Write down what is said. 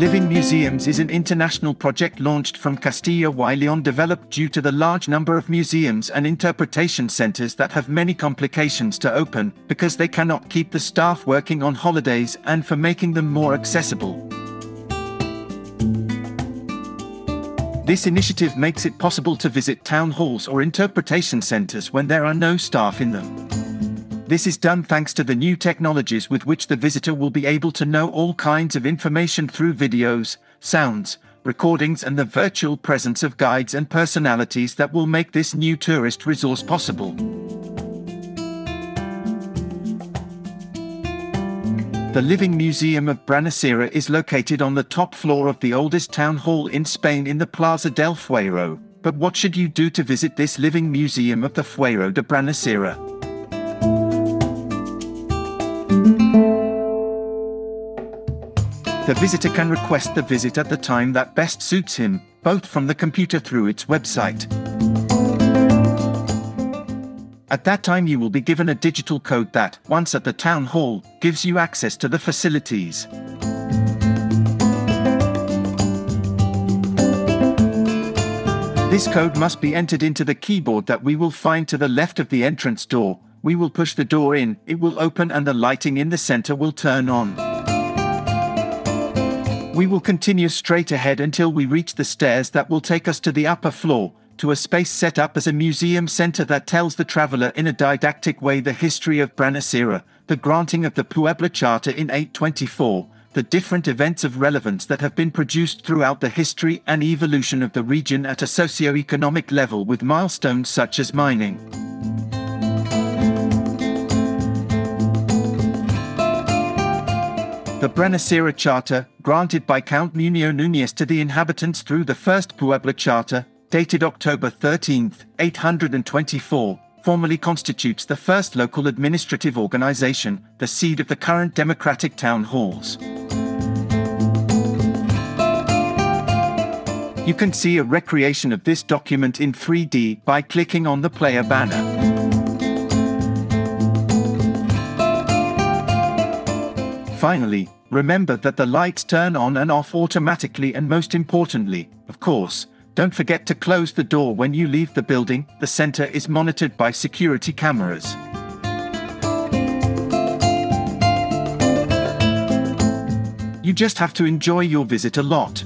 Living Museums is an international project launched from Castilla y León developed due to the large number of museums and interpretation centers that have many complications to open because they cannot keep the staff working on holidays and for making them more accessible. This initiative makes it possible to visit town halls or interpretation centers when there are no staff in them. This is done thanks to the new technologies with which the visitor will be able to know all kinds of information through videos, sounds, recordings, and the virtual presence of guides and personalities that will make this new tourist resource possible. The Living Museum of Brañosera is located on the top floor of the oldest town hall in Spain in the Plaza del Fuero. But what should you do to visit this living museum of the Fuero de Brañosera? The visitor can request the visit at the time that best suits him, both from the computer through its website. At that time, you will be given a digital code that, once at the town hall, gives you access to the facilities. This code must be entered into the keyboard that we will find to the left of the entrance door. We will push the door in, it will open, and the lighting in the center will turn on. We will continue straight ahead until we reach the stairs that will take us to the upper floor, to a space set up as a museum center that tells the traveler in a didactic way the history of Brañosera, the granting of the Puebla Charter in 824, the different events of relevance that have been produced throughout the history and evolution of the region at a socio-economic level with milestones such as mining. The Brañosera Charter, granted by Count Munio Núñez to the inhabitants through the First Puebla Charter, dated October 13, 824, formally constitutes the first local administrative organization, the seed of the current democratic town halls. You can see a recreation of this document in 3D by clicking on the player banner. Finally, remember that the lights turn on and off automatically and most importantly, of course, don't forget to close the door when you leave the building, the center is monitored by security cameras. You just have to enjoy your visit a lot.